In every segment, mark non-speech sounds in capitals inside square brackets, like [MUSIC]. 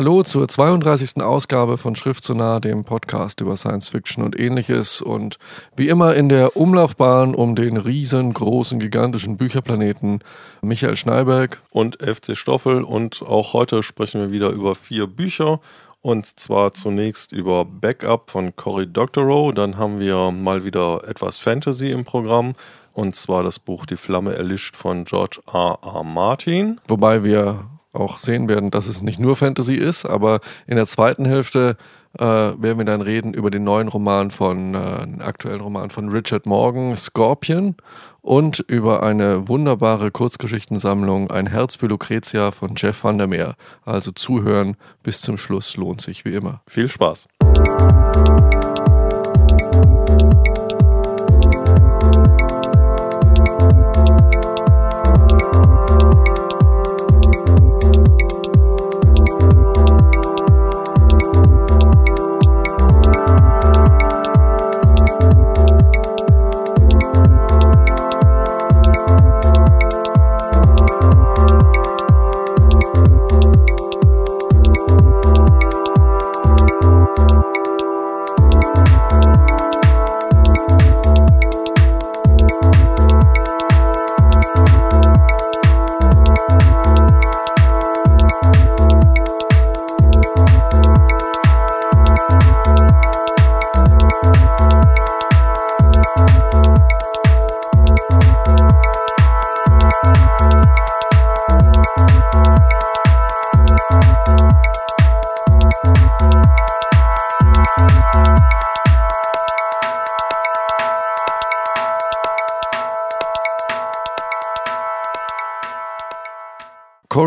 Hallo zur 32. Ausgabe von Schrift zu nah, dem Podcast über Science Fiction und ähnliches. Und wie immer in der Umlaufbahn um den riesengroßen, gigantischen Bücherplaneten Michael Schneiberg und FC Stoffel. Und auch heute sprechen wir wieder über vier Bücher. Und zwar zunächst über Backup von Cory Doctorow. Dann haben wir mal wieder etwas Fantasy im Programm. Und zwar das Buch Die Flamme erlischt von George R. R. Martin. Wobei wir auch sehen werden, dass es nicht nur Fantasy ist, aber in der zweiten Hälfte äh, werden wir dann reden über den neuen Roman von, äh, den aktuellen Roman von Richard Morgan, Scorpion, und über eine wunderbare Kurzgeschichtensammlung, Ein Herz für Lucretia von Jeff van der Meer. Also zuhören bis zum Schluss lohnt sich wie immer. Viel Spaß.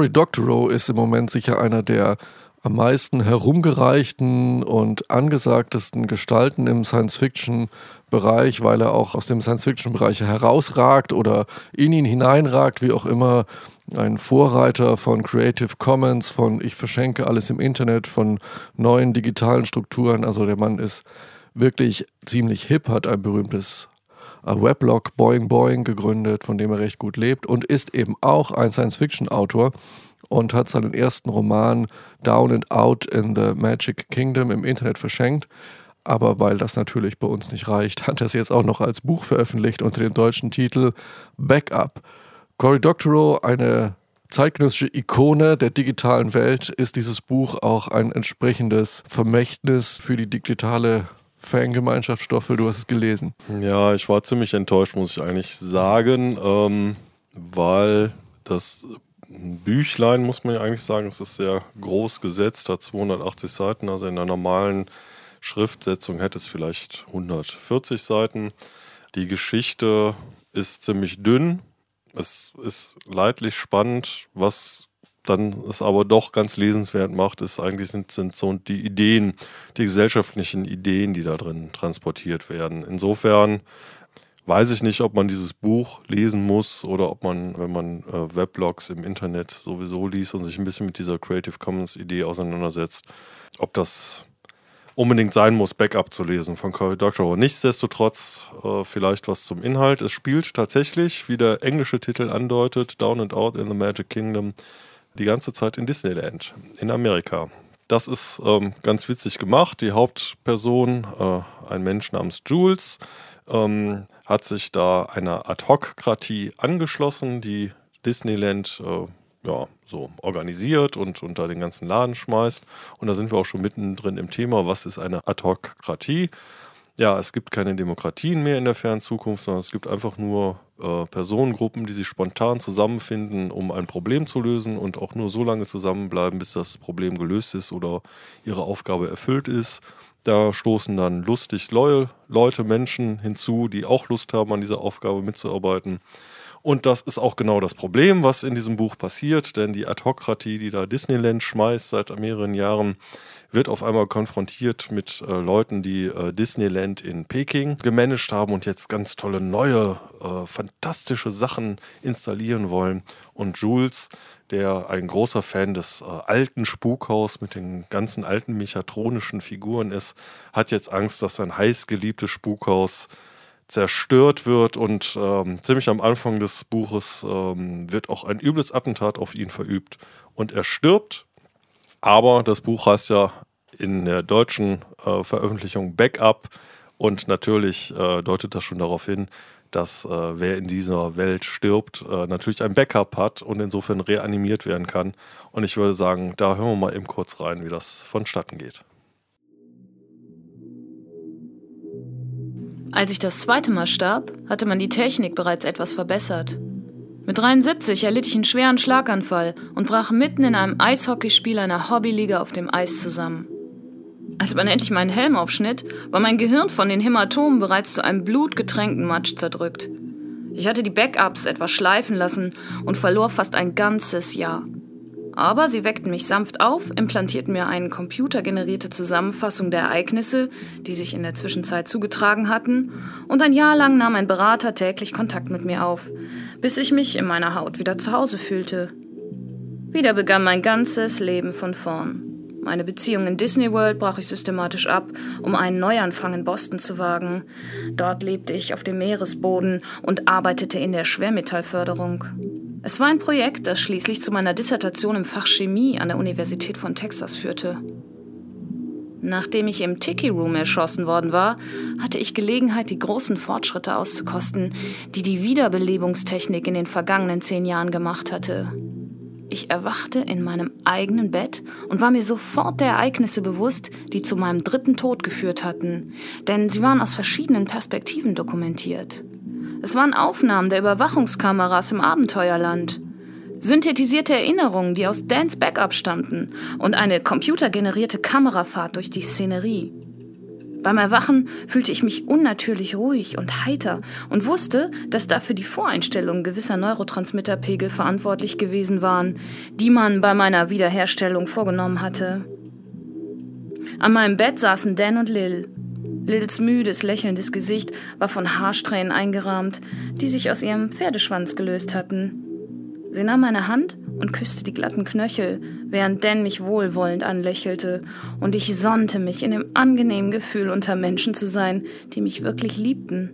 Cory Doctorow ist im Moment sicher einer der am meisten herumgereichten und angesagtesten Gestalten im Science-Fiction-Bereich, weil er auch aus dem Science-Fiction-Bereich herausragt oder in ihn hineinragt, wie auch immer. Ein Vorreiter von Creative Commons, von Ich verschenke alles im Internet, von neuen digitalen Strukturen. Also der Mann ist wirklich ziemlich hip, hat ein berühmtes Weblog Boing Boing gegründet, von dem er recht gut lebt und ist eben auch ein Science-Fiction-Autor und hat seinen ersten Roman Down and Out in the Magic Kingdom im Internet verschenkt. Aber weil das natürlich bei uns nicht reicht, hat er es jetzt auch noch als Buch veröffentlicht unter dem deutschen Titel Backup. Cory Doctorow, eine zeitgenössische Ikone der digitalen Welt, ist dieses Buch auch ein entsprechendes Vermächtnis für die digitale Fangemeinschaft Stoffel, du hast es gelesen. Ja, ich war ziemlich enttäuscht, muss ich eigentlich sagen, ähm, weil das Büchlein, muss man ja eigentlich sagen, es ist sehr groß gesetzt, hat 280 Seiten, also in einer normalen Schriftsetzung hätte es vielleicht 140 Seiten. Die Geschichte ist ziemlich dünn. Es ist leidlich spannend, was dann es aber doch ganz lesenswert macht, ist eigentlich sind, sind so die Ideen, die gesellschaftlichen Ideen, die da drin transportiert werden. Insofern weiß ich nicht, ob man dieses Buch lesen muss oder ob man, wenn man äh, Weblogs im Internet sowieso liest und sich ein bisschen mit dieser Creative Commons Idee auseinandersetzt, ob das unbedingt sein muss, Backup zu lesen von Cory Doctorow. Nichtsdestotrotz äh, vielleicht was zum Inhalt. Es spielt tatsächlich, wie der englische Titel andeutet, Down and Out in the Magic Kingdom die ganze Zeit in Disneyland in Amerika. Das ist ähm, ganz witzig gemacht. Die Hauptperson, äh, ein Mensch namens Jules, ähm, hat sich da einer Ad-Hoc-Kratie angeschlossen, die Disneyland äh, ja, so organisiert und unter den ganzen Laden schmeißt. Und da sind wir auch schon mittendrin im Thema, was ist eine Ad-Hoc-Kratie? Ja, es gibt keine Demokratien mehr in der fernen Zukunft, sondern es gibt einfach nur äh, Personengruppen, die sich spontan zusammenfinden, um ein Problem zu lösen und auch nur so lange zusammenbleiben, bis das Problem gelöst ist oder ihre Aufgabe erfüllt ist. Da stoßen dann lustig Leute, Menschen hinzu, die auch Lust haben, an dieser Aufgabe mitzuarbeiten. Und das ist auch genau das Problem, was in diesem Buch passiert, denn die Adhokratie, die da Disneyland schmeißt seit mehreren Jahren, wird auf einmal konfrontiert mit äh, Leuten, die äh, Disneyland in Peking gemanagt haben und jetzt ganz tolle neue, äh, fantastische Sachen installieren wollen. Und Jules, der ein großer Fan des äh, alten Spukhaus mit den ganzen alten mechatronischen Figuren ist, hat jetzt Angst, dass sein heißgeliebtes Spukhaus zerstört wird und ähm, ziemlich am Anfang des Buches ähm, wird auch ein übles Attentat auf ihn verübt und er stirbt Aber das Buch heißt ja in der deutschen äh, Veröffentlichung Backup und natürlich äh, deutet das schon darauf hin, dass äh, wer in dieser Welt stirbt, äh, natürlich ein Backup hat und insofern reanimiert werden kann. Und ich würde sagen, da hören wir mal eben kurz rein, wie das vonstatten geht. Als ich das zweite Mal starb, hatte man die Technik bereits etwas verbessert. Mit 73 erlitt ich einen schweren Schlaganfall und brach mitten in einem Eishockeyspiel einer Hobbyliga auf dem Eis zusammen. Als man endlich meinen Helm aufschnitt, war mein Gehirn von den Hämatomen bereits zu einem blutgetränkten Matsch zerdrückt. Ich hatte die Backups etwas schleifen lassen und verlor fast ein ganzes Jahr. Aber sie weckten mich sanft auf, implantierten mir eine computergenerierte Zusammenfassung der Ereignisse, die sich in der Zwischenzeit zugetragen hatten, und ein Jahr lang nahm ein Berater täglich Kontakt mit mir auf, bis ich mich in meiner Haut wieder zu Hause fühlte. Wieder begann mein ganzes Leben von vorn. Meine Beziehung in Disney World brach ich systematisch ab, um einen Neuanfang in Boston zu wagen. Dort lebte ich auf dem Meeresboden und arbeitete in der Schwermetallförderung. Es war ein Projekt, das schließlich zu meiner Dissertation im Fach Chemie an der Universität von Texas führte. Nachdem ich im Tiki Room erschossen worden war, hatte ich Gelegenheit, die großen Fortschritte auszukosten, die die Wiederbelebungstechnik in den vergangenen zehn Jahren gemacht hatte. Ich erwachte in meinem eigenen Bett und war mir sofort der Ereignisse bewusst, die zu meinem dritten Tod geführt hatten, denn sie waren aus verschiedenen Perspektiven dokumentiert. Es waren Aufnahmen der Überwachungskameras im Abenteuerland, synthetisierte Erinnerungen, die aus Dans Backup stammten und eine computergenerierte Kamerafahrt durch die Szenerie. Beim Erwachen fühlte ich mich unnatürlich ruhig und heiter und wusste, dass dafür die Voreinstellungen gewisser Neurotransmitterpegel verantwortlich gewesen waren, die man bei meiner Wiederherstellung vorgenommen hatte. An meinem Bett saßen Dan und Lil. Lils müdes, lächelndes Gesicht war von Haarsträhnen eingerahmt, die sich aus ihrem Pferdeschwanz gelöst hatten. Sie nahm meine Hand und küsste die glatten Knöchel, während Dan mich wohlwollend anlächelte, und ich sonnte mich in dem angenehmen Gefühl, unter Menschen zu sein, die mich wirklich liebten.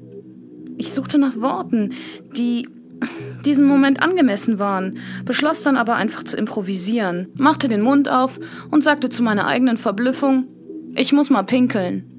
Ich suchte nach Worten, die diesem Moment angemessen waren, beschloss dann aber einfach zu improvisieren, machte den Mund auf und sagte zu meiner eigenen Verblüffung, ich muss mal pinkeln.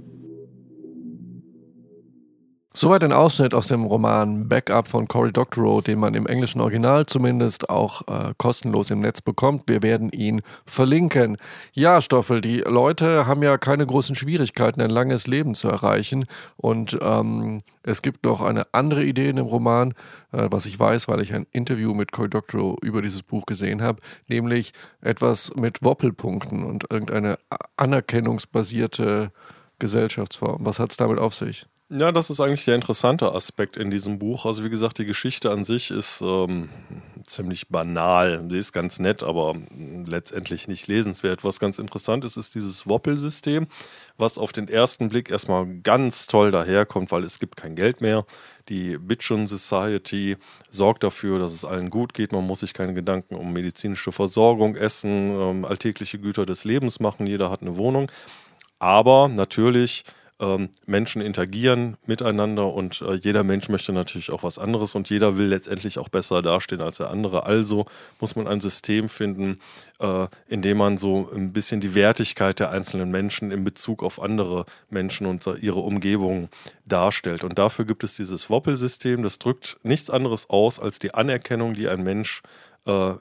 Soweit ein Ausschnitt aus dem Roman Backup von Cory Doctorow, den man im englischen Original zumindest auch äh, kostenlos im Netz bekommt. Wir werden ihn verlinken. Ja, Stoffel, die Leute haben ja keine großen Schwierigkeiten, ein langes Leben zu erreichen. Und ähm, es gibt noch eine andere Idee in dem Roman, äh, was ich weiß, weil ich ein Interview mit Cory Doctorow über dieses Buch gesehen habe, nämlich etwas mit Woppelpunkten und irgendeine anerkennungsbasierte Gesellschaftsform. Was hat es damit auf sich? Ja, das ist eigentlich der interessante Aspekt in diesem Buch. Also wie gesagt, die Geschichte an sich ist ähm, ziemlich banal. Sie ist ganz nett, aber letztendlich nicht lesenswert. Was ganz interessant ist, ist dieses Woppelsystem, was auf den ersten Blick erstmal ganz toll daherkommt, weil es gibt kein Geld mehr. Die Bitchon Society sorgt dafür, dass es allen gut geht. Man muss sich keine Gedanken um medizinische Versorgung, Essen, ähm, alltägliche Güter des Lebens machen. Jeder hat eine Wohnung. Aber natürlich ähm, Menschen interagieren miteinander und äh, jeder Mensch möchte natürlich auch was anderes und jeder will letztendlich auch besser dastehen als der andere. Also muss man ein System finden, äh, in dem man so ein bisschen die Wertigkeit der einzelnen Menschen in Bezug auf andere Menschen und ihre Umgebung darstellt. Und dafür gibt es dieses Woppelsystem, das drückt nichts anderes aus als die Anerkennung, die ein Mensch äh,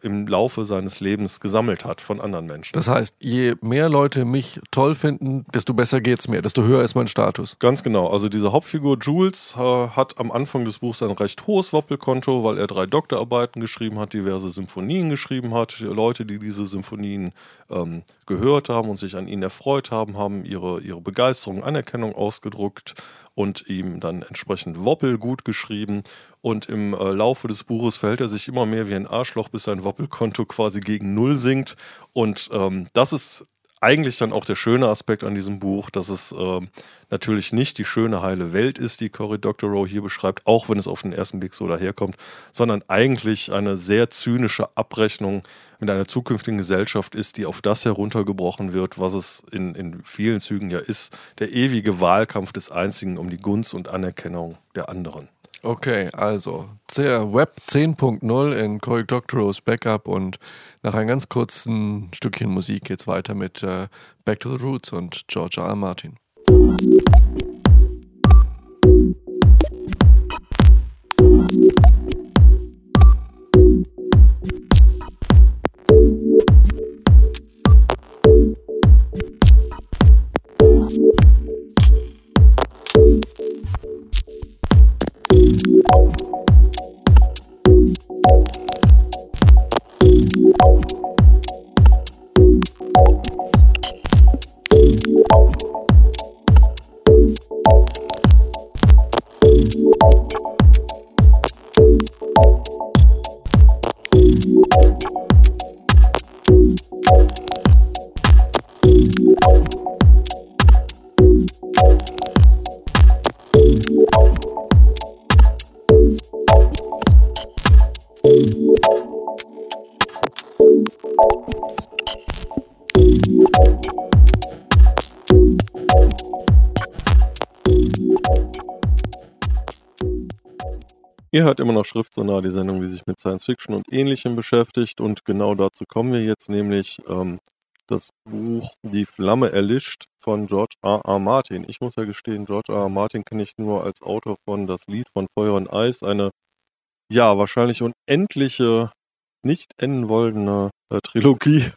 im Laufe seines Lebens gesammelt hat von anderen Menschen. Das heißt, je mehr Leute mich toll finden, desto besser geht es mir, desto höher ist mein Status. Ganz genau. Also diese Hauptfigur Jules äh, hat am Anfang des Buchs ein recht hohes Woppelkonto, weil er drei Doktorarbeiten geschrieben hat, diverse Symphonien geschrieben hat. Leute, die diese Symphonien ähm, gehört haben und sich an ihnen erfreut haben, haben ihre, ihre Begeisterung, Anerkennung ausgedruckt und ihm dann entsprechend Woppel gut geschrieben. Und im äh, Laufe des Buches verhält er sich immer mehr wie ein Arschloch, bis sein Woppelkonto quasi gegen Null sinkt. Und ähm, das ist eigentlich dann auch der schöne Aspekt an diesem Buch, dass es äh, natürlich nicht die schöne heile Welt ist, die Cory Doctorow hier beschreibt, auch wenn es auf den ersten Blick so daherkommt, sondern eigentlich eine sehr zynische Abrechnung mit einer zukünftigen Gesellschaft ist, die auf das heruntergebrochen wird, was es in, in vielen Zügen ja ist, der ewige Wahlkampf des Einzigen um die Gunst und Anerkennung der anderen. Okay, also Web 10.0 in Cory Doctorow's Backup und nach einem ganz kurzen Stückchen Musik geht's weiter mit äh, Back to the Roots und George R. R. Martin. Ihr hört immer noch Schriftsonar, die Sendung, die sich mit Science Fiction und Ähnlichem beschäftigt. Und genau dazu kommen wir jetzt, nämlich ähm, das Buch Die Flamme erlischt von George R. R. Martin. Ich muss ja gestehen, George R. R. Martin kenne ich nur als Autor von Das Lied von Feuer und Eis, eine ja wahrscheinlich unendliche, nicht enden wollende äh, Trilogie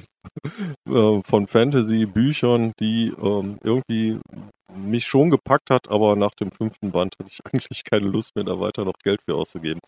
von Fantasy-Büchern, die ähm, irgendwie mich schon gepackt hat, aber nach dem fünften Band hatte ich [LAUGHS] eigentlich keine Lust mehr, da weiter noch Geld für auszugeben.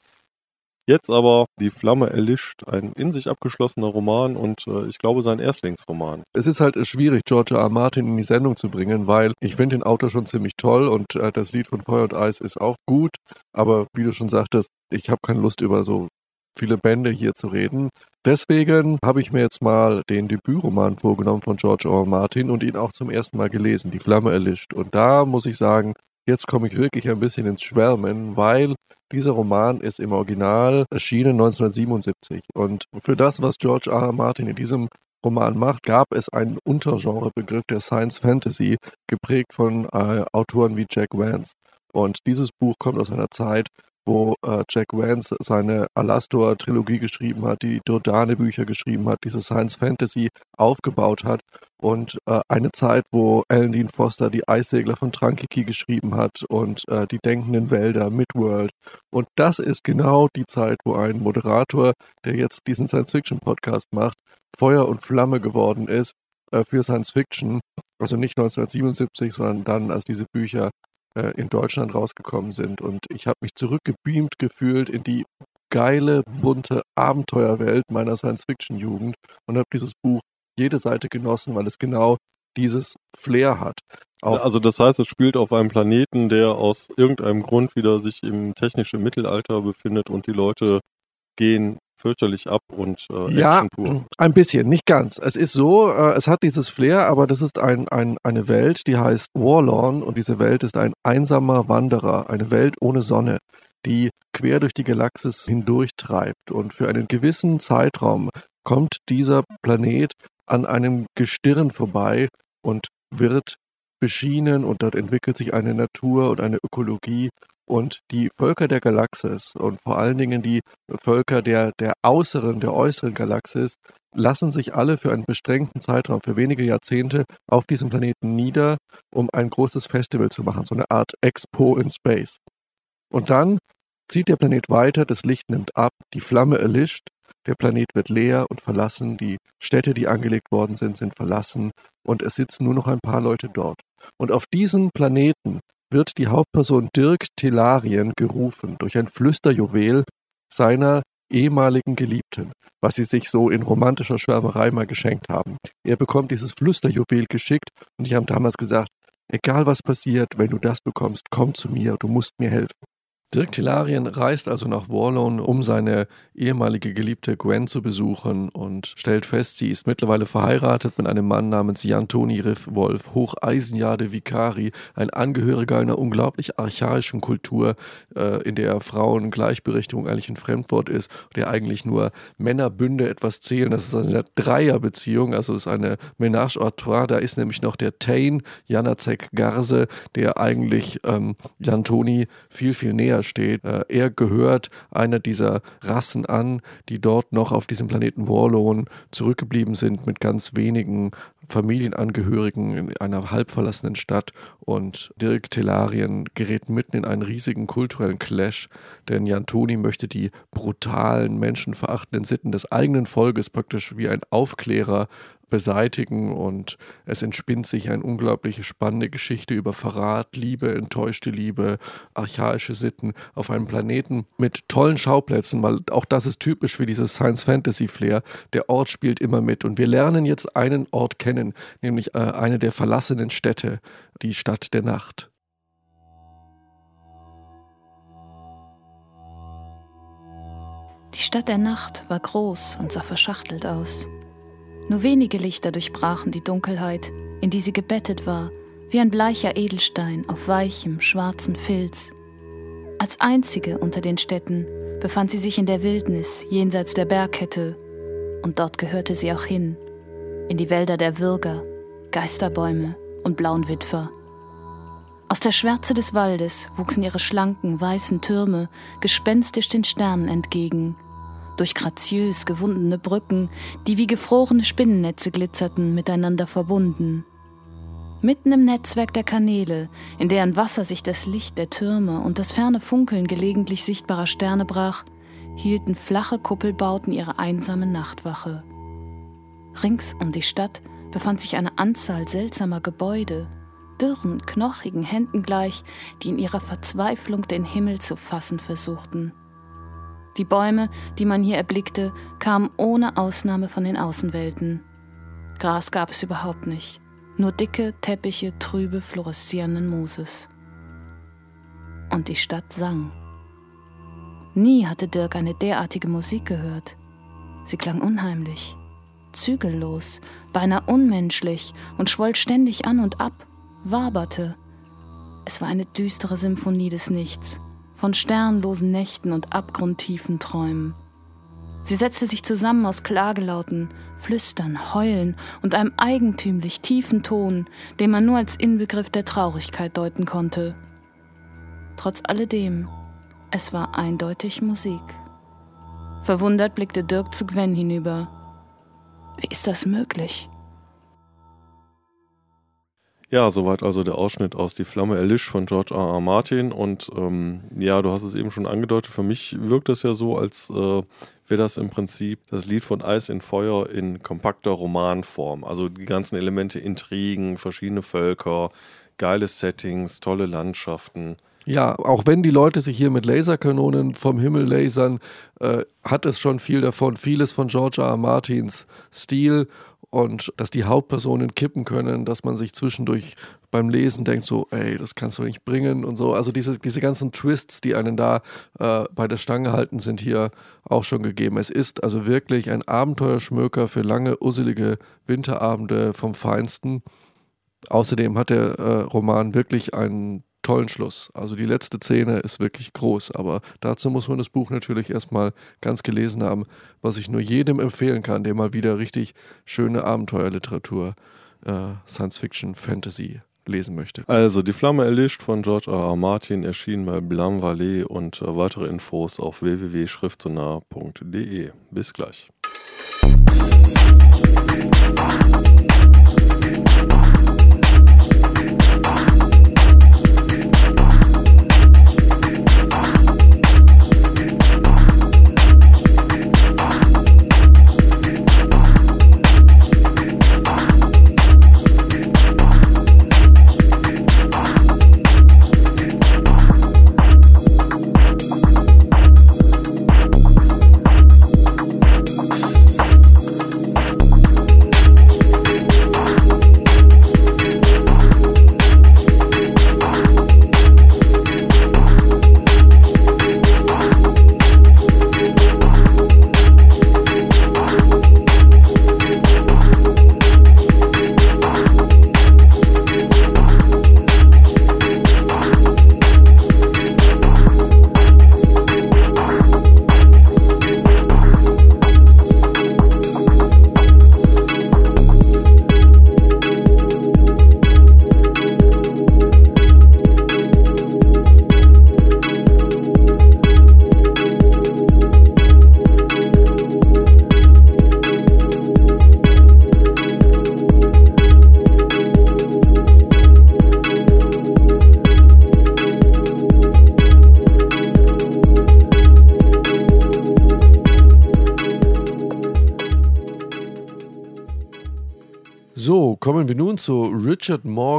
Jetzt aber Die Flamme erlischt, ein in sich abgeschlossener Roman und äh, ich glaube sein Erstlingsroman. Es ist halt schwierig, George R. Martin in die Sendung zu bringen, weil ich finde den Autor schon ziemlich toll und äh, das Lied von Feuer und Eis ist auch gut, aber wie du schon sagtest, ich habe keine Lust über so viele Bände hier zu reden. Deswegen habe ich mir jetzt mal den Debütroman vorgenommen von George R. Martin und ihn auch zum ersten Mal gelesen, Die Flamme erlischt. Und da muss ich sagen, jetzt komme ich wirklich ein bisschen ins Schwärmen, weil dieser Roman ist im Original erschienen 1977. Und für das, was George R. R. Martin in diesem Roman macht, gab es einen Untergenrebegriff der Science Fantasy, geprägt von äh, Autoren wie Jack Vance. Und dieses Buch kommt aus einer Zeit, wo äh, Jack Vance seine Alastor-Trilogie geschrieben hat, die Dordane-Bücher geschrieben hat, diese Science-Fantasy aufgebaut hat und äh, eine Zeit, wo Alan Dean Foster die Eissegler von Trankiki geschrieben hat und äh, die denkenden Wälder, Midworld. Und das ist genau die Zeit, wo ein Moderator, der jetzt diesen Science-Fiction-Podcast macht, Feuer und Flamme geworden ist äh, für Science-Fiction. Also nicht 1977, sondern dann, als diese Bücher in Deutschland rausgekommen sind. Und ich habe mich zurückgebeamt gefühlt in die geile, bunte Abenteuerwelt meiner Science-Fiction-Jugend und habe dieses Buch jede Seite genossen, weil es genau dieses Flair hat. Auf also das heißt, es spielt auf einem Planeten, der aus irgendeinem Grund wieder sich im technischen Mittelalter befindet und die Leute gehen fürchterlich ab und äh, ja, pur. ein bisschen, nicht ganz. Es ist so, äh, es hat dieses Flair, aber das ist ein, ein, eine Welt, die heißt Warlawn und diese Welt ist ein einsamer Wanderer, eine Welt ohne Sonne, die quer durch die Galaxis hindurchtreibt und für einen gewissen Zeitraum kommt dieser Planet an einem Gestirn vorbei und wird beschienen und dort entwickelt sich eine Natur und eine Ökologie, und die Völker der Galaxis und vor allen Dingen die Völker der, der äußeren, der äußeren Galaxis lassen sich alle für einen beschränkten Zeitraum, für wenige Jahrzehnte auf diesem Planeten nieder, um ein großes Festival zu machen, so eine Art Expo in Space. Und dann zieht der Planet weiter, das Licht nimmt ab, die Flamme erlischt, der Planet wird leer und verlassen, die Städte, die angelegt worden sind, sind verlassen und es sitzen nur noch ein paar Leute dort. Und auf diesem Planeten wird die Hauptperson Dirk Telarien gerufen durch ein Flüsterjuwel seiner ehemaligen Geliebten, was sie sich so in romantischer Schwärmerei mal geschenkt haben. Er bekommt dieses Flüsterjuwel geschickt und die haben damals gesagt, egal was passiert, wenn du das bekommst, komm zu mir, du musst mir helfen. Dirk Telarien reist also nach Warlone, um seine ehemalige Geliebte Gwen zu besuchen und stellt fest, sie ist mittlerweile verheiratet mit einem Mann namens Jan Toni Riff Wolf, Hocheisenjade Vicari, ein Angehöriger einer unglaublich archaischen Kultur, äh, in der Frauen Gleichberechtigung eigentlich ein Fremdwort ist, der eigentlich nur Männerbünde etwas zählen. Das ist eine Dreierbeziehung, also ist eine Ménage à trois. Da ist nämlich noch der Tain, Janacek Garse, der eigentlich ähm, Jan Toni viel, viel näher steht. Äh, er gehört einer dieser Rassen an, die dort noch auf diesem Planeten Warlone zurückgeblieben sind mit ganz wenigen Familienangehörigen in einer halb verlassenen Stadt und Dirk Telarien gerät mitten in einen riesigen kulturellen Clash, denn Jan Toni möchte die brutalen, menschenverachtenden Sitten des eigenen Volkes praktisch wie ein Aufklärer beseitigen und es entspinnt sich eine unglaublich spannende Geschichte über Verrat, Liebe, enttäuschte Liebe, archaische Sitten auf einem Planeten mit tollen Schauplätzen, weil auch das ist typisch für dieses Science-Fantasy-Flair. Der Ort spielt immer mit und wir lernen jetzt einen Ort kennen, nämlich äh, eine der verlassenen Städte, die Stadt der Nacht. Die Stadt der Nacht war groß und sah verschachtelt aus. Nur wenige Lichter durchbrachen die Dunkelheit, in die sie gebettet war, wie ein bleicher Edelstein auf weichem, schwarzen Filz. Als einzige unter den Städten befand sie sich in der Wildnis jenseits der Bergkette, und dort gehörte sie auch hin, in die Wälder der Würger, Geisterbäume und blauen Witwer. Aus der Schwärze des Waldes wuchsen ihre schlanken, weißen Türme gespenstisch den Sternen entgegen, durch graziös gewundene Brücken, die wie gefrorene Spinnennetze glitzerten, miteinander verbunden. Mitten im Netzwerk der Kanäle, in deren Wasser sich das Licht der Türme und das ferne Funkeln gelegentlich sichtbarer Sterne brach, hielten flache Kuppelbauten ihre einsame Nachtwache. Rings um die Stadt befand sich eine Anzahl seltsamer Gebäude, dürren, knochigen Händen gleich, die in ihrer Verzweiflung den Himmel zu fassen versuchten. Die Bäume, die man hier erblickte, kamen ohne Ausnahme von den Außenwelten. Gras gab es überhaupt nicht, nur dicke Teppiche trübe fluoreszierenden Mooses. Und die Stadt sang. Nie hatte Dirk eine derartige Musik gehört. Sie klang unheimlich, zügellos, beinahe unmenschlich und schwoll ständig an und ab, waberte. Es war eine düstere Symphonie des Nichts, von sternlosen Nächten und abgrundtiefen Träumen. Sie setzte sich zusammen aus Klagelauten, Flüstern, Heulen und einem eigentümlich tiefen Ton, den man nur als Inbegriff der Traurigkeit deuten konnte. Trotz alledem, es war eindeutig Musik. Verwundert blickte Dirk zu Gwen hinüber. Wie ist das möglich? Ja, soweit also der Ausschnitt aus Die Flamme erlischt von George R. R. Martin. Und ähm, ja, du hast es eben schon angedeutet, für mich wirkt das ja so, als äh, wäre das im Prinzip das Lied von Eis in Feuer in kompakter Romanform. Also die ganzen Elemente, Intrigen, verschiedene Völker, geile Settings, tolle Landschaften. Ja, auch wenn die Leute sich hier mit Laserkanonen vom Himmel lasern, äh, hat es schon viel davon, vieles von George R. R. Martins Stil und dass die Hauptpersonen kippen können, dass man sich zwischendurch beim Lesen denkt, so, ey, das kannst du nicht bringen und so. Also diese, diese ganzen Twists, die einen da äh, bei der Stange halten, sind hier auch schon gegeben. Es ist also wirklich ein Abenteuerschmöker für lange, usselige Winterabende vom Feinsten. Außerdem hat der äh, Roman wirklich einen tollen Schluss. Also die letzte Szene ist wirklich groß, aber dazu muss man das Buch natürlich erstmal ganz gelesen haben, was ich nur jedem empfehlen kann, der mal wieder richtig schöne Abenteuerliteratur, äh, Science Fiction, Fantasy lesen möchte. Also Die Flamme erlischt von George R. R. Martin erschien bei Blam Valley und äh, weitere Infos auf www.schriftsonar.de. Bis gleich.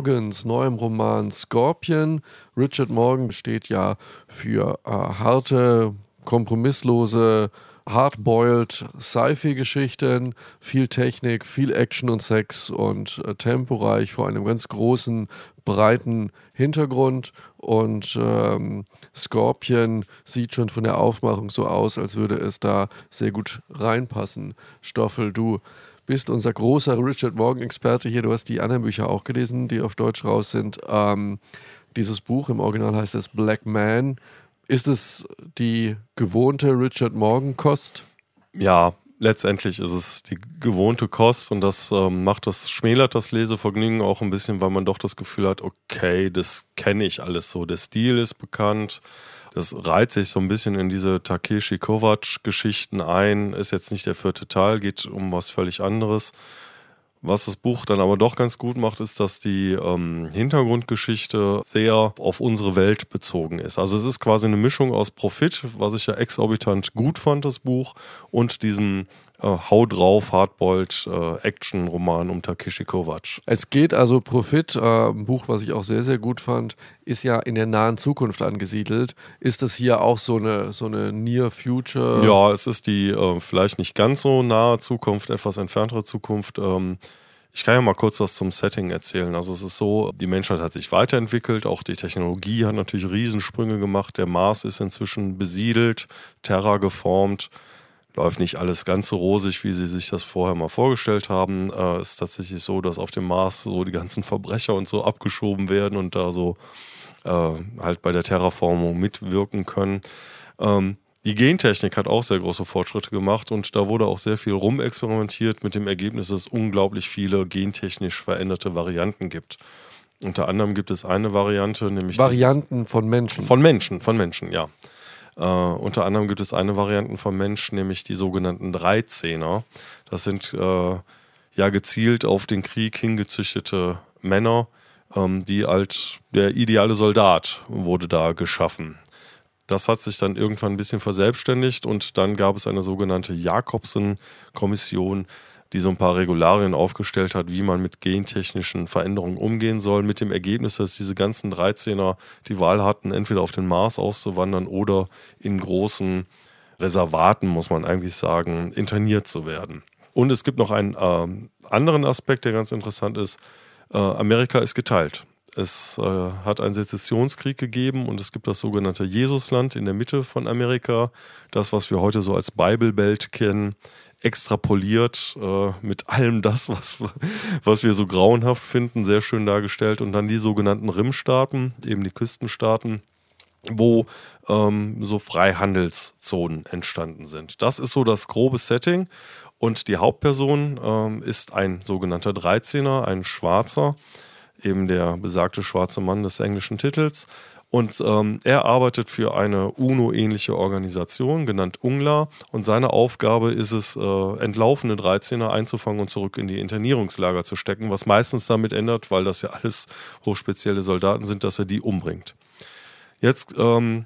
Morgans neuem Roman Scorpion. Richard Morgan steht ja für äh, harte, kompromisslose, hardboiled Sci-Fi-Geschichten, viel Technik, viel Action und Sex und äh, temporeich vor einem ganz großen, breiten Hintergrund. Und ähm, Scorpion sieht schon von der Aufmachung so aus, als würde es da sehr gut reinpassen. Stoffel, du bist unser großer Richard Morgan-Experte hier. Du hast die anderen Bücher auch gelesen, die auf Deutsch raus sind. Ähm, dieses Buch im Original heißt es Black Man. Ist es die gewohnte Richard Morgan-Kost? Ja, letztendlich ist es die gewohnte Kost und das ähm, macht das, schmälert das Lesevergnügen auch ein bisschen, weil man doch das Gefühl hat, okay, das kenne ich alles so. Der Stil ist bekannt. Das reiht sich so ein bisschen in diese Takeshi Kovac-Geschichten ein. Ist jetzt nicht der vierte Teil, geht um was völlig anderes. Was das Buch dann aber doch ganz gut macht, ist, dass die ähm, Hintergrundgeschichte sehr auf unsere Welt bezogen ist. Also es ist quasi eine Mischung aus Profit, was ich ja exorbitant gut fand, das Buch, und diesen Hau drauf, Hardboiled äh, Action-Roman um Takeshi Kovac. Es geht also Profit, äh, ein Buch, was ich auch sehr, sehr gut fand, ist ja in der nahen Zukunft angesiedelt. Ist das hier auch so eine, so eine Near Future? Ja, es ist die äh, vielleicht nicht ganz so nahe Zukunft, etwas entferntere Zukunft. Ähm, ich kann ja mal kurz was zum Setting erzählen. Also es ist so, die Menschheit hat sich weiterentwickelt, auch die Technologie hat natürlich Riesensprünge gemacht. Der Mars ist inzwischen besiedelt, Terra geformt läuft nicht alles ganz so rosig, wie sie sich das vorher mal vorgestellt haben. Äh, ist tatsächlich so, dass auf dem Mars so die ganzen Verbrecher und so abgeschoben werden und da so äh, halt bei der Terraformung mitwirken können. Ähm, die Gentechnik hat auch sehr große Fortschritte gemacht und da wurde auch sehr viel rumexperimentiert mit dem Ergebnis, dass es unglaublich viele gentechnisch veränderte Varianten gibt. Unter anderem gibt es eine Variante, nämlich Varianten von Menschen. Von Menschen, von Menschen, ja. Äh, unter anderem gibt es eine Variante vom Mensch, nämlich die sogenannten Dreizehner. Das sind äh, ja gezielt auf den Krieg hingezüchtete Männer, ähm, die halt der ideale Soldat wurde da geschaffen. Das hat sich dann irgendwann ein bisschen verselbstständigt und dann gab es eine sogenannte Jakobsen-Kommission, die so ein paar Regularien aufgestellt hat, wie man mit gentechnischen Veränderungen umgehen soll, mit dem Ergebnis, dass diese ganzen 13er die Wahl hatten, entweder auf den Mars auszuwandern oder in großen Reservaten, muss man eigentlich sagen, interniert zu werden. Und es gibt noch einen äh, anderen Aspekt, der ganz interessant ist. Äh, Amerika ist geteilt. Es äh, hat einen Sezessionskrieg gegeben und es gibt das sogenannte Jesusland in der Mitte von Amerika. Das, was wir heute so als Bible Belt kennen, extrapoliert äh, mit allem das, was, was wir so grauenhaft finden, sehr schön dargestellt. Und dann die sogenannten Rimstaaten, eben die Küstenstaaten, wo ähm, so Freihandelszonen entstanden sind. Das ist so das grobe Setting. Und die Hauptperson ähm, ist ein sogenannter Dreizehner, ein Schwarzer, eben der besagte schwarze Mann des englischen Titels. Und ähm, er arbeitet für eine UNO-ähnliche Organisation, genannt UNGLA. Und seine Aufgabe ist es, äh, entlaufene 13er einzufangen und zurück in die Internierungslager zu stecken, was meistens damit ändert, weil das ja alles hochspezielle Soldaten sind, dass er die umbringt. Jetzt ähm,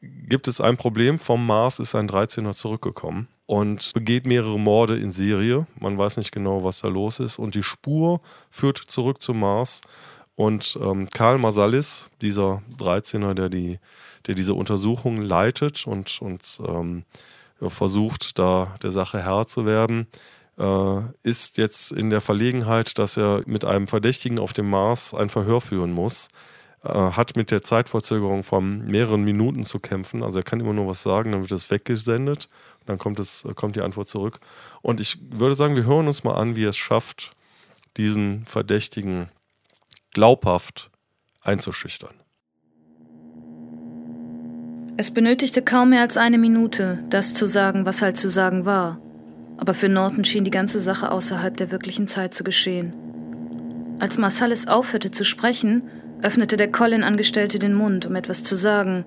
gibt es ein Problem. Vom Mars ist ein 13er zurückgekommen und begeht mehrere Morde in Serie. Man weiß nicht genau, was da los ist. Und die Spur führt zurück zum Mars. Und ähm, Karl Masalis, dieser 13er, der, die, der diese Untersuchung leitet und, und ähm, versucht, da der Sache Herr zu werden, äh, ist jetzt in der Verlegenheit, dass er mit einem Verdächtigen auf dem Mars ein Verhör führen muss. Äh, hat mit der Zeitverzögerung von mehreren Minuten zu kämpfen. Also er kann immer nur was sagen, dann wird es weggesendet dann kommt, es, kommt die Antwort zurück. Und ich würde sagen, wir hören uns mal an, wie er es schafft, diesen Verdächtigen glaubhaft einzuschüchtern. Es benötigte kaum mehr als eine Minute, das zu sagen, was halt zu sagen war. Aber für Norton schien die ganze Sache außerhalb der wirklichen Zeit zu geschehen. Als Marsalis aufhörte zu sprechen, öffnete der Colin-Angestellte den Mund, um etwas zu sagen.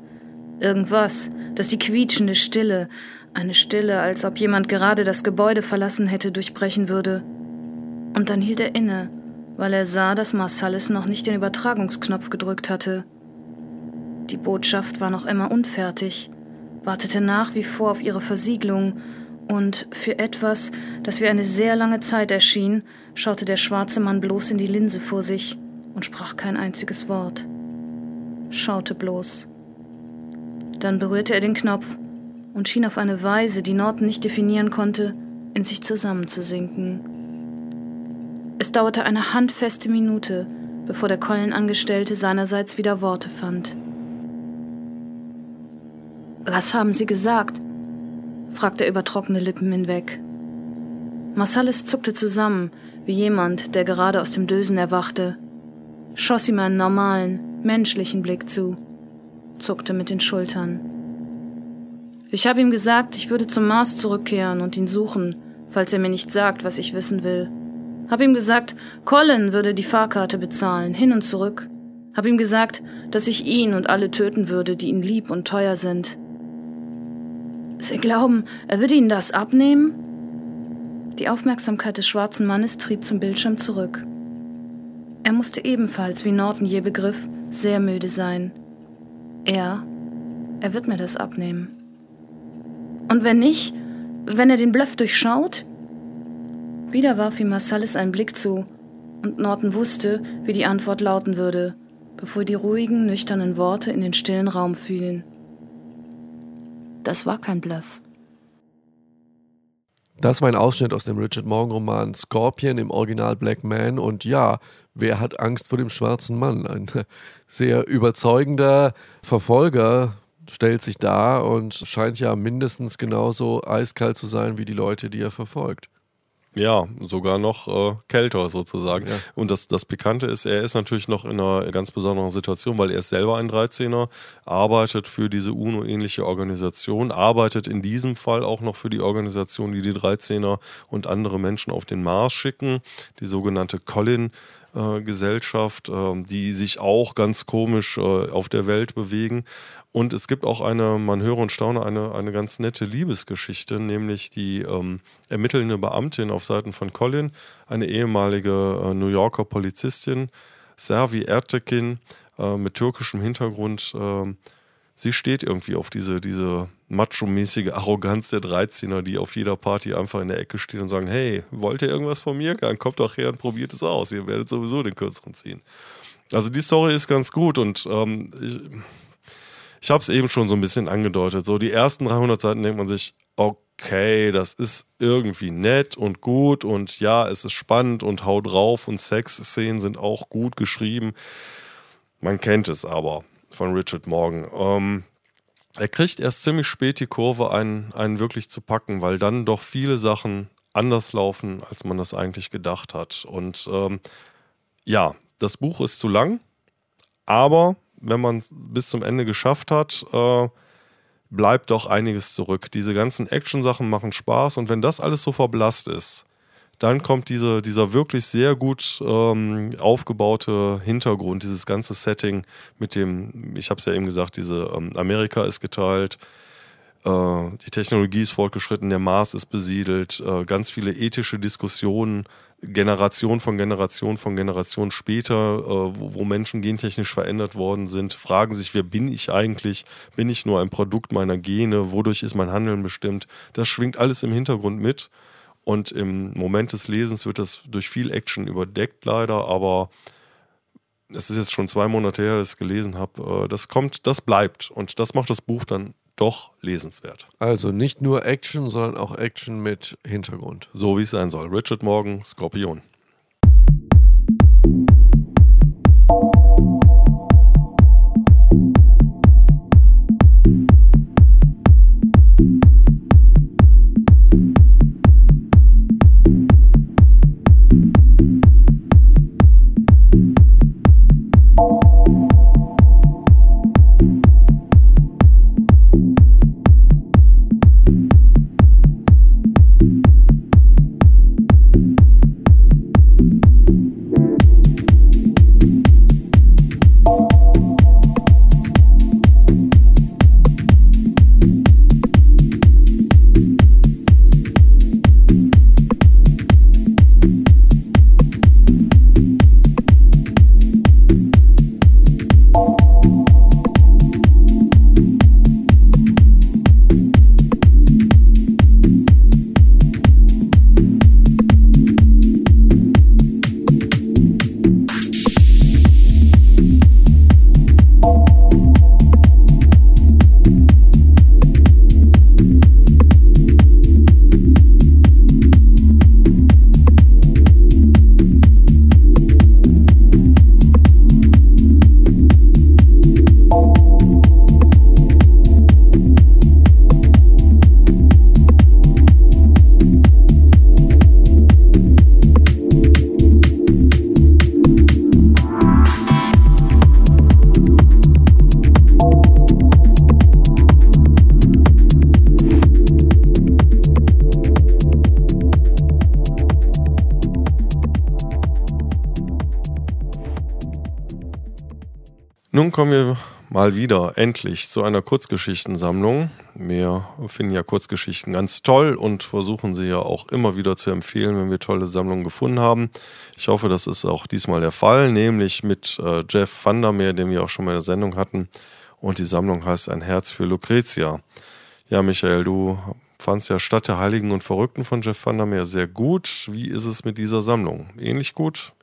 Irgendwas, das die quietschende Stille, eine Stille, als ob jemand gerade das Gebäude verlassen hätte, durchbrechen würde. Und dann hielt er inne weil er sah, dass Marsalis noch nicht den Übertragungsknopf gedrückt hatte. Die Botschaft war noch immer unfertig, wartete nach wie vor auf ihre Versiegelung Und für etwas, das wie eine sehr lange Zeit erschien, schaute der schwarze Mann bloß in die Linse vor sich und sprach kein einziges Wort. Schaute bloß. Dann berührte er den Knopf und schien auf eine Weise, die Norton nicht definieren konnte, in sich zusammenzusinken. Es dauerte eine handfeste Minute, bevor der Kollenangestellte seinerseits wieder Worte fand. Was haben Sie gesagt? fragte er über trockene Lippen hinweg. Marsalis zuckte zusammen, wie jemand, der gerade aus dem Dösen erwachte, schoss ihm einen normalen, menschlichen Blick zu, zuckte mit den Schultern. Ich habe ihm gesagt, ich würde zum Mars zurückkehren und ihn suchen, falls er mir nicht sagt, was ich wissen will. Hab ihm gesagt, Colin würde die Fahrkarte bezahlen, hin und zurück. Hab ihm gesagt, dass ich ihn und alle töten würde, die ihn lieb und teuer sind. Sie glauben, er würde Ihnen das abnehmen? Die Aufmerksamkeit des schwarzen Mannes trieb zum Bildschirm zurück. Er musste ebenfalls, wie Norton je begriff, sehr müde sein. Er, er wird mir das abnehmen. Und wenn nicht, wenn er den Bluff durchschaut? Wieder warf ihm Marsalis einen Blick zu, und Norton wusste, wie die Antwort lauten würde, bevor die ruhigen, nüchternen Worte in den stillen Raum fielen. Das war kein Bluff. Das war ein Ausschnitt aus dem Richard Morgan-Roman Scorpion im Original Black Man. Und ja, wer hat Angst vor dem schwarzen Mann? Ein sehr überzeugender Verfolger stellt sich dar und scheint ja mindestens genauso eiskalt zu sein wie die Leute, die er verfolgt. Ja, sogar noch äh, kälter sozusagen. Ja. Und das, das Pikante ist, er ist natürlich noch in einer ganz besonderen Situation, weil er ist selber ein 13er, arbeitet für diese UNO-ähnliche Organisation, arbeitet in diesem Fall auch noch für die Organisation, die die 13er und andere Menschen auf den Mars schicken, die sogenannte Colin. Gesellschaft, ähm, die sich auch ganz komisch äh, auf der Welt bewegen. Und es gibt auch eine, man höre und staune, eine, eine ganz nette Liebesgeschichte, nämlich die ähm, ermittelnde Beamtin auf Seiten von Colin, eine ehemalige äh, New Yorker Polizistin, Servi Ertekin, äh, mit türkischem Hintergrund. Äh, sie steht irgendwie auf diese, diese macho-mäßige Arroganz der 13er, die auf jeder Party einfach in der Ecke stehen und sagen, hey, wollt ihr irgendwas von mir? Dann kommt doch her und probiert es aus. Ihr werdet sowieso den kürzeren ziehen. Also die Story ist ganz gut und ähm, ich, ich habe es eben schon so ein bisschen angedeutet. So die ersten 300 Seiten denkt man sich, okay, das ist irgendwie nett und gut und ja, es ist spannend und haut drauf und Sexszenen sind auch gut geschrieben. Man kennt es aber von Richard Morgan. Ähm, er kriegt erst ziemlich spät die Kurve, einen, einen wirklich zu packen, weil dann doch viele Sachen anders laufen, als man das eigentlich gedacht hat. Und ähm, ja, das Buch ist zu lang, aber wenn man es bis zum Ende geschafft hat, äh, bleibt doch einiges zurück. Diese ganzen Action-Sachen machen Spaß und wenn das alles so verblasst ist, dann kommt diese, dieser wirklich sehr gut ähm, aufgebaute Hintergrund, dieses ganze Setting mit dem, ich habe es ja eben gesagt, diese ähm, Amerika ist geteilt, äh, die Technologie ist fortgeschritten, der Mars ist besiedelt, äh, ganz viele ethische Diskussionen, Generation von Generation von Generation später, äh, wo, wo Menschen gentechnisch verändert worden sind, fragen sich, wer bin ich eigentlich? Bin ich nur ein Produkt meiner Gene? Wodurch ist mein Handeln bestimmt? Das schwingt alles im Hintergrund mit. Und im Moment des Lesens wird das durch viel Action überdeckt, leider, aber es ist jetzt schon zwei Monate her, dass ich es gelesen habe. Äh, das kommt, das bleibt. Und das macht das Buch dann doch lesenswert. Also nicht nur Action, sondern auch Action mit Hintergrund. So wie es sein soll. Richard Morgan, Skorpion. Mal wieder endlich zu einer Kurzgeschichtensammlung. Wir finden ja Kurzgeschichten ganz toll und versuchen sie ja auch immer wieder zu empfehlen, wenn wir tolle Sammlungen gefunden haben. Ich hoffe, das ist auch diesmal der Fall, nämlich mit äh, Jeff Vandermeer, den wir auch schon mal in der Sendung hatten. Und die Sammlung heißt Ein Herz für Lucretia. Ja, Michael, du fandst ja Stadt der Heiligen und Verrückten von Jeff Vandermeer sehr gut. Wie ist es mit dieser Sammlung? Ähnlich gut?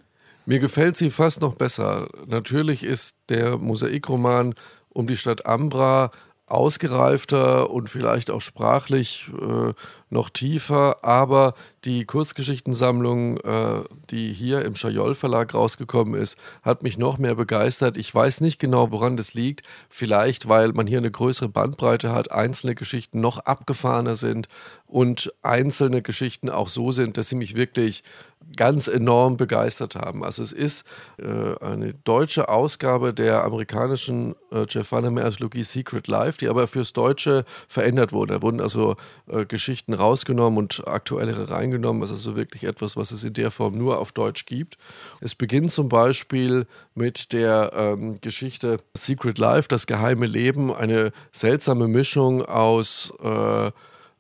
Mir gefällt sie fast noch besser. Natürlich ist der Mosaikroman um die Stadt Ambra ausgereifter und vielleicht auch sprachlich äh, noch tiefer, aber die Kurzgeschichtensammlung, äh, die hier im Schajol Verlag rausgekommen ist, hat mich noch mehr begeistert. Ich weiß nicht genau, woran das liegt. Vielleicht, weil man hier eine größere Bandbreite hat, einzelne Geschichten noch abgefahrener sind und einzelne Geschichten auch so sind, dass sie mich wirklich ganz enorm begeistert haben. Also es ist äh, eine deutsche Ausgabe der amerikanischen äh, Jeff Vandermeer Anthologie Secret Life, die aber fürs Deutsche verändert wurde. Da wurden also äh, Geschichten rausgenommen und aktuellere reingenommen. Das ist also wirklich etwas, was es in der Form nur auf Deutsch gibt. Es beginnt zum Beispiel mit der ähm, Geschichte Secret Life, das geheime Leben, eine seltsame Mischung aus äh,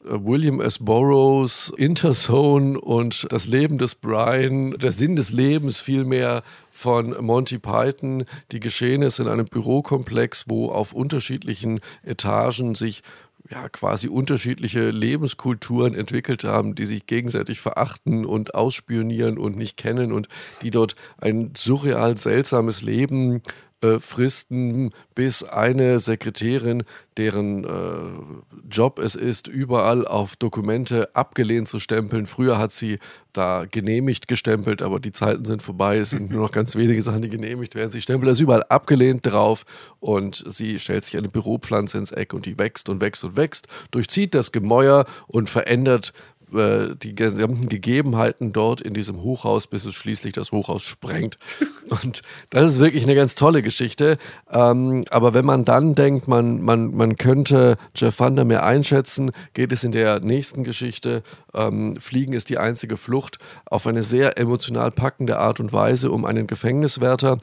William S. Burroughs, Interzone und das Leben des Brian, der Sinn des Lebens vielmehr von Monty Python, die Geschehnisse in einem Bürokomplex, wo auf unterschiedlichen Etagen sich ja, quasi unterschiedliche Lebenskulturen entwickelt haben, die sich gegenseitig verachten und ausspionieren und nicht kennen und die dort ein surreal seltsames Leben äh, Fristen, bis eine Sekretärin, deren äh, Job es ist, überall auf Dokumente abgelehnt zu stempeln. Früher hat sie da genehmigt gestempelt, aber die Zeiten sind vorbei. Es sind nur noch ganz wenige Sachen, die genehmigt werden. Sie stempelt das überall abgelehnt drauf und sie stellt sich eine Büropflanze ins Eck und die wächst und wächst und wächst, durchzieht das Gemäuer und verändert äh, die gesamten Gegebenheiten dort in diesem Hochhaus, bis es schließlich das Hochhaus sprengt. [LAUGHS] Und das ist wirklich eine ganz tolle Geschichte. Ähm, aber wenn man dann denkt, man, man, man könnte Jeff Vander mehr einschätzen, geht es in der nächsten Geschichte, ähm, Fliegen ist die einzige Flucht, auf eine sehr emotional packende Art und Weise um einen Gefängniswärter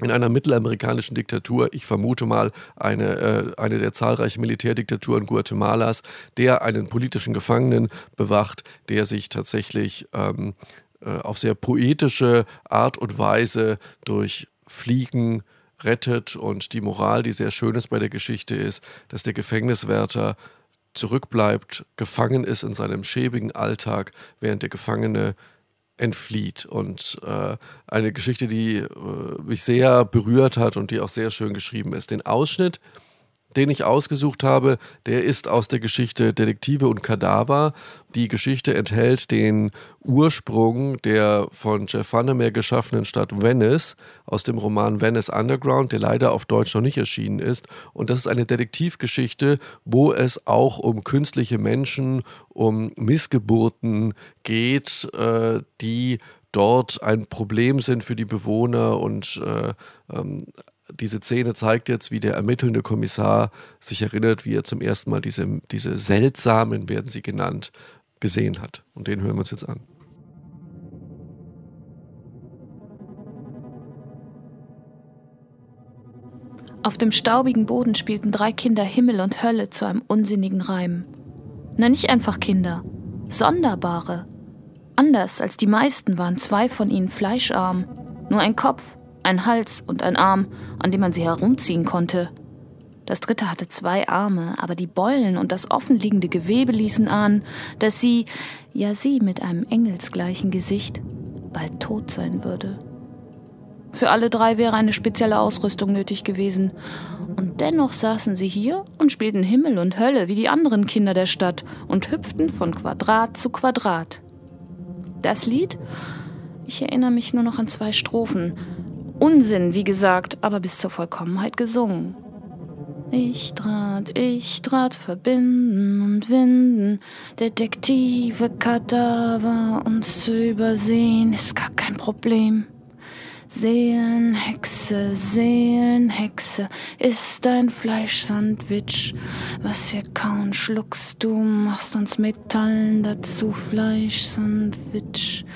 in einer mittelamerikanischen Diktatur, ich vermute mal eine, äh, eine der zahlreichen Militärdiktaturen Guatemalas, der einen politischen Gefangenen bewacht, der sich tatsächlich ähm, äh, auf sehr poetische Art und Weise durch Fliegen rettet. Und die Moral, die sehr schön ist bei der Geschichte ist, dass der Gefängniswärter zurückbleibt, gefangen ist in seinem schäbigen Alltag, während der Gefangene entflieht. Und äh, eine Geschichte, die äh, mich sehr berührt hat und die auch sehr schön geschrieben ist. Den Ausschnitt den ich ausgesucht habe, der ist aus der Geschichte Detektive und Kadaver. Die Geschichte enthält den Ursprung der von Jeff Vandermeer geschaffenen Stadt Venice aus dem Roman Venice Underground, der leider auf Deutsch noch nicht erschienen ist. Und das ist eine Detektivgeschichte, wo es auch um künstliche Menschen, um Missgeburten geht, äh, die dort ein Problem sind für die Bewohner und äh, ähm, diese Szene zeigt jetzt, wie der ermittelnde Kommissar sich erinnert, wie er zum ersten Mal diese, diese seltsamen, werden sie genannt, gesehen hat. Und den hören wir uns jetzt an. Auf dem staubigen Boden spielten drei Kinder Himmel und Hölle zu einem unsinnigen Reim. Na, nicht einfach Kinder, sonderbare. Anders als die meisten waren zwei von ihnen fleischarm. Nur ein Kopf, ein Hals und ein Arm, an dem man sie herumziehen konnte. Das dritte hatte zwei Arme, aber die Beulen und das offenliegende Gewebe ließen ahnen, dass sie, ja sie mit einem engelsgleichen Gesicht, bald tot sein würde. Für alle drei wäre eine spezielle Ausrüstung nötig gewesen. Und dennoch saßen sie hier und spielten Himmel und Hölle wie die anderen Kinder der Stadt und hüpften von Quadrat zu Quadrat. Das Lied? Ich erinnere mich nur noch an zwei Strophen. Unsinn, wie gesagt, aber bis zur Vollkommenheit gesungen. Ich trat, ich trat, verbinden und winden, Detektive, Kadaver, uns zu übersehen, ist gar kein Problem. Seelenhexe, Seelenhexe, ist ein Fleischsandwich. Was wir kauen, schluckst du, machst uns Metallen dazu, Fleischsandwich.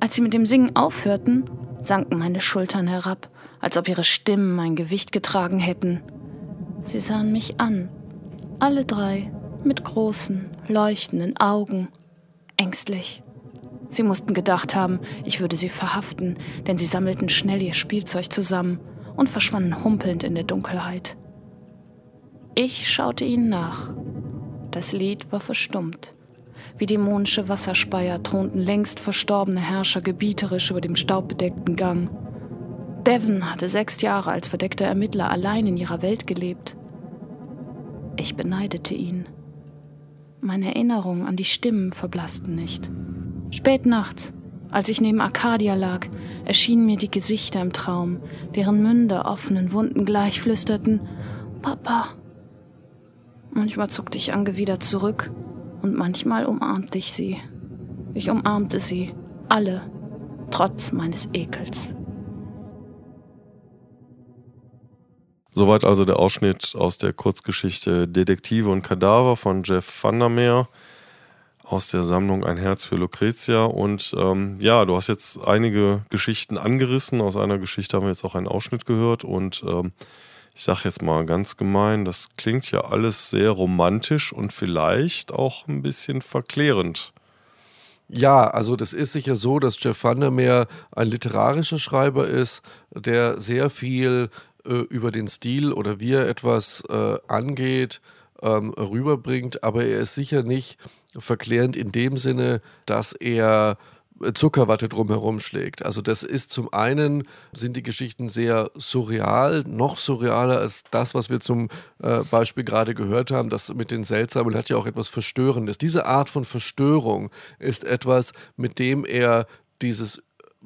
Als sie mit dem Singen aufhörten, sanken meine Schultern herab, als ob ihre Stimmen mein Gewicht getragen hätten. Sie sahen mich an, alle drei, mit großen, leuchtenden Augen, ängstlich. Sie mussten gedacht haben, ich würde sie verhaften, denn sie sammelten schnell ihr Spielzeug zusammen und verschwanden humpelnd in der Dunkelheit. Ich schaute ihnen nach. Das Lied war verstummt. Wie dämonische Wasserspeier thronten längst verstorbene Herrscher gebieterisch über dem staubbedeckten Gang. Devon hatte sechs Jahre als verdeckter Ermittler allein in ihrer Welt gelebt. Ich beneidete ihn. Meine Erinnerungen an die Stimmen verblassten nicht. Spät nachts, als ich neben Arcadia lag, erschienen mir die Gesichter im Traum, deren Münder offenen Wunden gleich flüsterten: Papa. Manchmal zuckte ich angewidert zurück und manchmal umarmte ich sie. Ich umarmte sie, alle, trotz meines Ekels. Soweit also der Ausschnitt aus der Kurzgeschichte Detektive und Kadaver von Jeff Vandermeer aus der Sammlung Ein Herz für Lucretia. Und ähm, ja, du hast jetzt einige Geschichten angerissen. Aus einer Geschichte haben wir jetzt auch einen Ausschnitt gehört. Und ähm, ich sage jetzt mal ganz gemein, das klingt ja alles sehr romantisch und vielleicht auch ein bisschen verklärend. Ja, also das ist sicher so, dass Jeff Vandermeer ein literarischer Schreiber ist, der sehr viel äh, über den Stil oder wie er etwas äh, angeht, ähm, rüberbringt, aber er ist sicher nicht verklärend in dem Sinne, dass er Zuckerwatte drumherum schlägt. Also das ist zum einen sind die Geschichten sehr surreal, noch surrealer als das, was wir zum äh, Beispiel gerade gehört haben. Das mit den Seltsamen hat ja auch etwas Verstörendes. Diese Art von Verstörung ist etwas, mit dem er dieses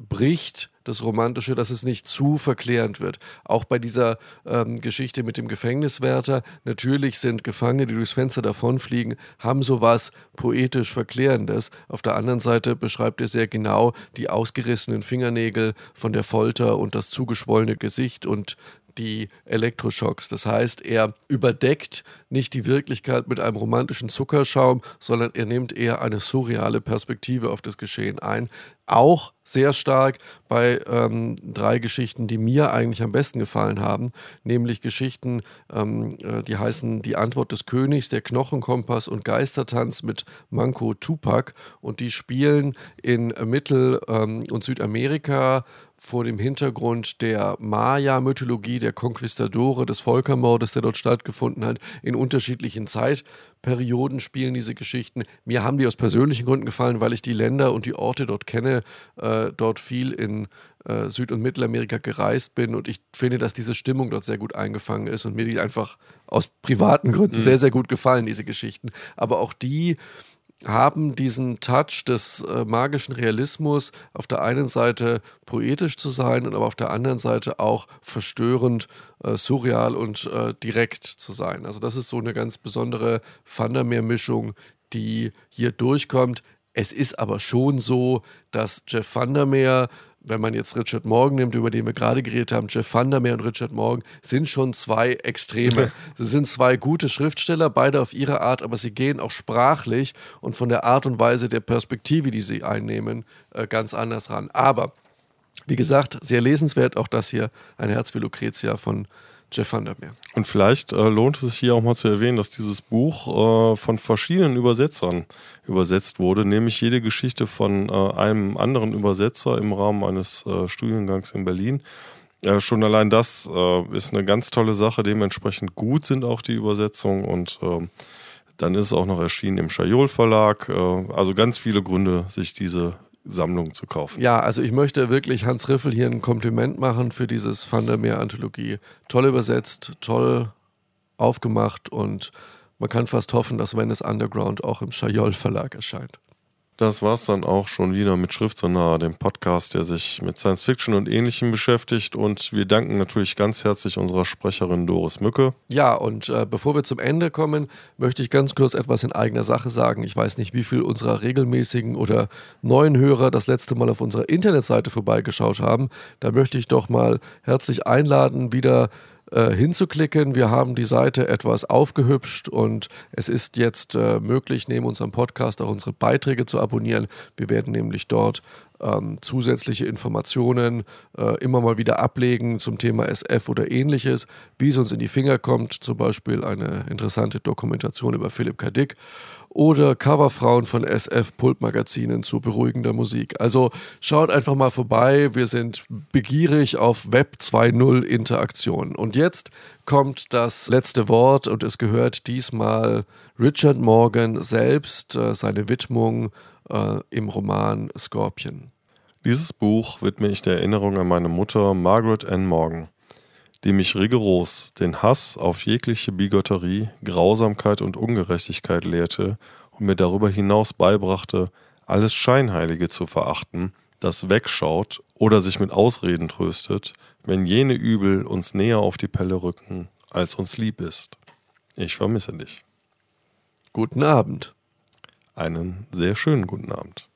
bricht das Romantische, dass es nicht zu verklärend wird. Auch bei dieser ähm, Geschichte mit dem Gefängniswärter, natürlich sind Gefangene, die durchs Fenster davonfliegen, haben sowas poetisch Verklärendes. Auf der anderen Seite beschreibt er sehr genau die ausgerissenen Fingernägel von der Folter und das zugeschwollene Gesicht und die Elektroschocks. Das heißt, er überdeckt nicht die Wirklichkeit mit einem romantischen Zuckerschaum, sondern er nimmt eher eine surreale Perspektive auf das Geschehen ein. Auch sehr stark bei ähm, drei Geschichten, die mir eigentlich am besten gefallen haben, nämlich Geschichten, ähm, äh, die heißen Die Antwort des Königs, der Knochenkompass und Geistertanz mit Manko Tupac und die spielen in Mittel- ähm, und Südamerika vor dem Hintergrund der Maya-Mythologie, der Konquistadore, des Völkermordes, der dort stattgefunden hat, in unterschiedlichen Zeitperioden spielen diese Geschichten. Mir haben die aus persönlichen Gründen gefallen, weil ich die Länder und die Orte dort kenne, äh, dort viel in äh, Süd- und Mittelamerika gereist bin und ich finde, dass diese Stimmung dort sehr gut eingefangen ist und mir die einfach aus privaten Gründen mhm. sehr, sehr gut gefallen, diese Geschichten. Aber auch die haben diesen Touch des äh, magischen Realismus, auf der einen Seite poetisch zu sein und aber auf der anderen Seite auch verstörend, äh, surreal und äh, direkt zu sein. Also das ist so eine ganz besondere Vandermeer-Mischung, die hier durchkommt. Es ist aber schon so, dass Jeff Vandermeer wenn man jetzt Richard Morgan nimmt, über den wir gerade geredet haben, Jeff Vandermeer und Richard Morgan, sind schon zwei Extreme. sie sind zwei gute Schriftsteller, beide auf ihre Art, aber sie gehen auch sprachlich und von der Art und Weise der Perspektive, die sie einnehmen, äh, ganz anders ran. Aber, wie gesagt, sehr lesenswert auch das hier, ein Herz für Lucretia von Jeff Vandermeer. Und vielleicht äh, lohnt es sich hier auch mal zu erwähnen, dass dieses Buch äh, von verschiedenen Übersetzern übersetzt wurde, nämlich jede Geschichte von äh, einem anderen Übersetzer im Rahmen eines äh, Studiengangs in Berlin. schon allein das äh, ist eine ganz tolle Sache. Dementsprechend gut sind auch die Übersetzungen und ähm, dann ist es auch noch erschienen im Schajol Verlag. Äh, also ganz viele Gründe, sich diese Sammlung zu kaufen. Ja, also ich möchte wirklich Hans Riffel hier ein Kompliment machen für dieses Van der Meer Anthologie. Toll übersetzt, toll aufgemacht und man kann fast hoffen, dass Venice Underground auch im Schajol Verlag erscheint. Das war's dann auch schon wieder mit Schrift so nah, dem Podcast, der sich mit Science Fiction und Ähnlichem beschäftigt. Und wir danken natürlich ganz herzlich unserer Sprecherin Doris Mücke. Ja, und äh, bevor wir zum Ende kommen, möchte ich ganz kurz etwas in eigener Sache sagen. Ich weiß nicht, wie viel unserer regelmäßigen oder neuen Hörer das letzte Mal auf unserer Internetseite vorbeigeschaut haben. Da möchte ich doch mal herzlich einladen, wieder äh, hinzuklicken. Wir haben die Seite etwas aufgehübscht und es ist jetzt äh, möglich, neben unserem Podcast auch unsere Beiträge zu abonnieren. Wir werden nämlich dort ähm, zusätzliche Informationen äh, immer mal wieder ablegen zum Thema SF oder ähnliches, wie es uns in die Finger kommt, zum Beispiel eine interessante Dokumentation über Philipp K. Dick oder Coverfrauen von SF-Pulpmagazinen zu beruhigender Musik. Also schaut einfach mal vorbei. Wir sind begierig auf Web 2.0 Interaktion. Und jetzt kommt das letzte Wort und es gehört diesmal Richard Morgan selbst, äh, seine Widmung äh, im Roman Scorpion. Dieses Buch widme ich der Erinnerung an meine Mutter Margaret Ann Morgan die mich rigoros den Hass auf jegliche Bigotterie, Grausamkeit und Ungerechtigkeit lehrte und mir darüber hinaus beibrachte, alles Scheinheilige zu verachten, das wegschaut oder sich mit Ausreden tröstet, wenn jene Übel uns näher auf die Pelle rücken, als uns lieb ist. Ich vermisse dich. Guten Abend. Einen sehr schönen guten Abend.